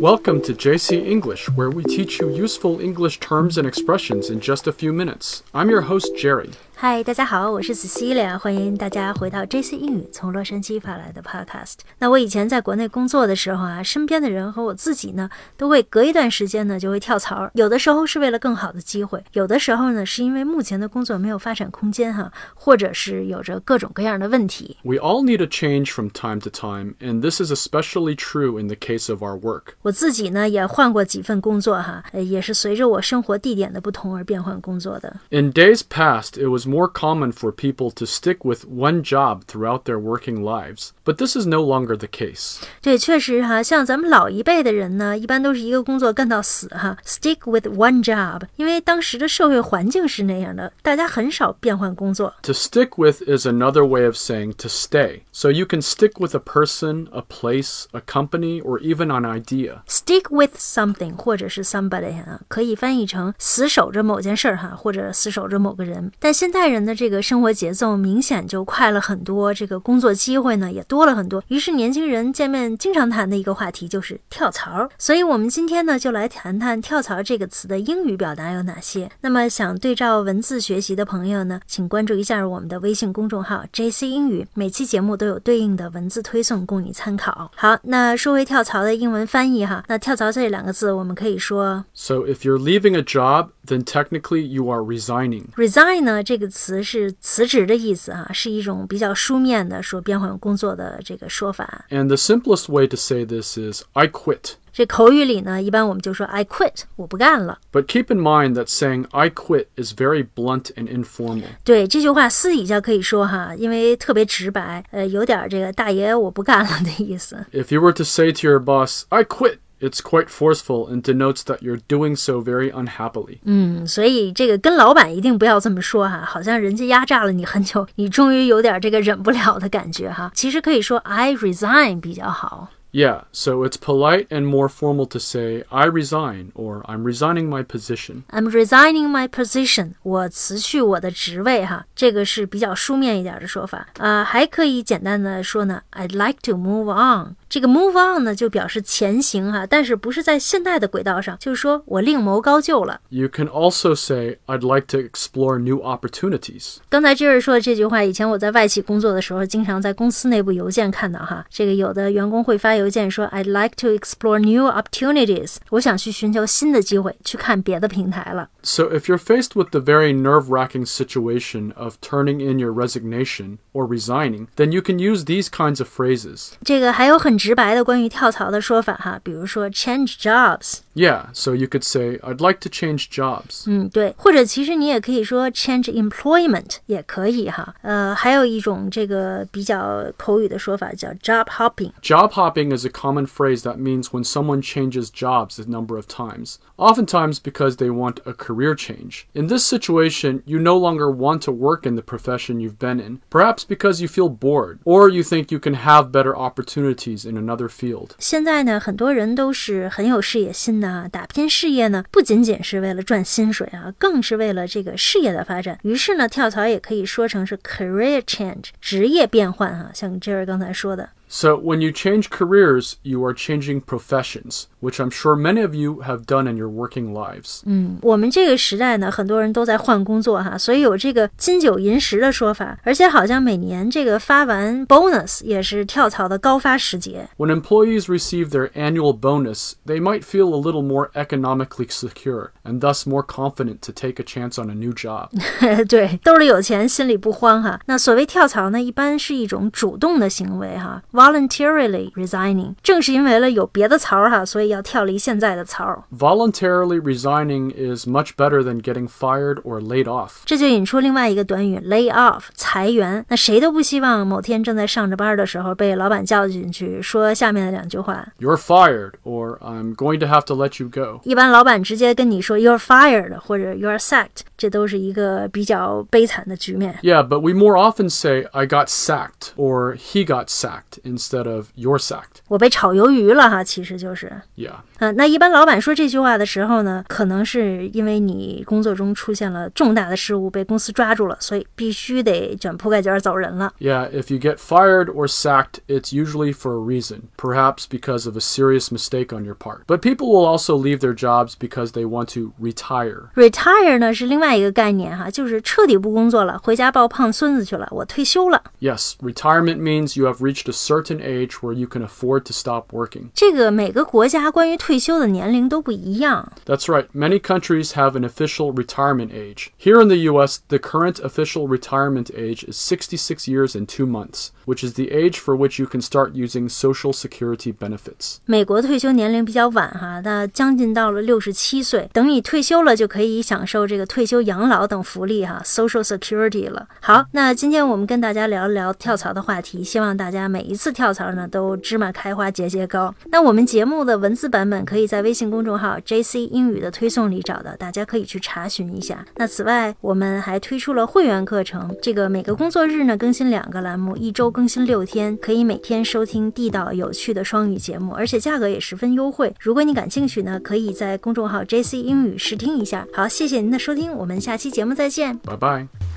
Welcome to JC English, where we teach you useful English terms and expressions in just a few minutes. I'm your host, Jerry. 嗨，大家好，我是 Cecilia，欢迎大家回到 JC 英语从洛杉矶发来的 Podcast。那我以前在国内工作的时候啊，身边的人和我自己呢，都会隔一段时间呢就会跳槽，有的时候是为了更好的机会，有的时候呢是因为目前的工作没有发展空间哈，或者是有着各种各样的问题。 We all need a change from time to time, and this is especially true in the case of our work. 我自己呢也换过几份工作哈，呃，也是随着我生活地点的不同而变换工作的。 In days past, it was more common for people to stick with one job throughout their working lives, but this is no longer the case. 对，确实哈，像咱们老一辈的人呢，一般都是一个工作干到死哈，stick with one job，因为当时的社会环境是那样的，大家很少变换工作。 To stick with is another way of saying to stay. So you can stick with a person, a place, a company, or even an idea. Stick with something 或者是 somebody 哈，可以翻译成死守着某件事儿哈，或者死守着某个人。但现 代人的这个生活节奏明显就快了很多，这个工作机会呢也多了很多。于是年轻人见面经常谈的一个话题就是跳槽。所以我们今天呢就来谈谈跳槽这个词的英语表达有哪些。那么想对照文字学习的朋友呢，请关注一下我们的微信公众号 JC 英语，每期节目都有对应的文字推送供你参考。好，那说回跳槽的英文翻译哈，那跳槽这两个字我们可以说 So if you're leaving a job, then technically you are resigning. resign 呢这个词是辞职的意思哈，是一种比较书面的说变换工作的这个说法。 And the simplest way to say this is I quit. 这口语里呢，一般我们就说 I quit，我不干了。 But keep in mind that saying I quit is very blunt and informal. 对这句话私底下可以说哈，因为特别直白，呃，有点这个大爷我不干了的意思。 If you were to say to your boss, I quit, it's quite forceful and denotes that you're doing so very unhappily. 嗯，所以这个跟老板一定不要这么说哈，好像人家压榨了你很久，你终于有点这个忍不了的感觉哈。其实可以说 I resign 比较好。 Yeah, so it's polite and more formal to say I resign or I'm resigning my position. I'm resigning my position，我辞去我的职位哈，这个是比较书面一点的说法。呃，还可以简单的说呢，I'd like to move on。 这个 move on 呢，就表示前行哈，但是不是在现代的轨道上，就是说我另谋高就了。 You can also say I'd like to explore new opportunities. 刚才 Jerry 说的这句话，以前我在外企工作的时候，经常在公司内部邮件看到哈，这个有的员工会发邮件说 I'd like to explore new opportunities，我想去寻求新的机会，去看别的平台了。 So if you're faced with the very nerve-wracking situation of turning in your resignation or resigning, then you can use these kinds of phrases. 这个还有很 直白的关于跳槽的说法哈，比如说 change jobs，Yeah, so you could say I'd like to change jobs. 嗯，对，或者其实你也可以说 change employment 也可以哈。呃，还有一种这个比较口语的说法叫 job hopping。 Job hopping is a common phrase that means when someone changes jobs a number of times, oftentimes because they want a career change. In this situation, you no longer want to work in the profession you've been in, perhaps because you feel bored, or you think you can have better opportunities in another field. 现在呢，很多人都是很有事业心 那，打拼事业呢，不仅仅是为了赚薪水啊，更是为了这个事业的发展。于是呢，跳槽也可以说成是 career change，职业变换哈、像 Jerry 刚才说的。So, when you change careers, you are changing professions, which I'm sure many of you have done in your working lives. 我们这个时代呢，很多人都在换工作哈，所以有这个金九银十的说法，而且好像每年这个发完 bonus 也是跳槽的高发时节。 When employees receive their annual bonus, they might feel a little more economically secure and thus more confident to take a chance on a new job. 对，兜里有钱，心里不慌哈。那所谓跳槽呢，一般是一种主动的行为哈 ，voluntarily resigning。正是因为了有别的槽哈，所以要跳离现在的槽。 Voluntarily resigning is much better than getting fired or laid off. 这就引出另外一个短语 lay off 裁员。那谁都不希望某天正在上着班的时候被老板叫进去说下面的两句话。 You're fired, or I'm going to have to let you go. 一般老板直接跟你说 you're fired 或者 you're sacked，这都是一个比较悲惨的局面。 Yeah, but we more often say, I got sacked, or he got sacked, instead of you're sacked. 我被炒鱿鱼了哈，其实就是。 Yeah. 嗯，那一般老板说这句话的时候呢，可能是因为你工作中出现了重大的失误，被公司抓住了，所以必须得卷铺盖卷儿走人了。 Yeah, if you get fired or sacked, it's usually for a reason, perhaps because of a serious mistake on your part. But people will also leave their jobs because they want to retire. retire 呢是另外一个概念哈，就是彻底不工作了，回家抱胖孙子去了，我退休了。 Yes, retirement means you have reached a certain age where you can afford to stop working. 这个每个国家关于退休的年龄都不一样。 That's right, many countries have an official retirement age. Here in the US, the current official retirement age is 66 years and 2 months, which is the age for which you can start using Social Security benefits. 美国退休年龄比较晚哈，那将近到了六十七岁，等你退休了就可以享受这个退休养老等福利哈，Social Security 了。好，那今天我们跟大家聊一聊跳槽的话题，希望大家每一次 跳槽呢都芝麻开花节节高。那我们节目的文字版本可以在微信公众号 JC 英语的推送里找到，大家可以去查询一下。那此外，我们还推出了会员课程，这个每个工作日呢更新两个栏目，一周更新六天，可以每天收听地道有趣的双语节目，而且价格也十分优惠。如果你感兴趣呢，可以在公众号 JC 英语试听一下。好，谢谢您的收听，我们下期节目再见。拜拜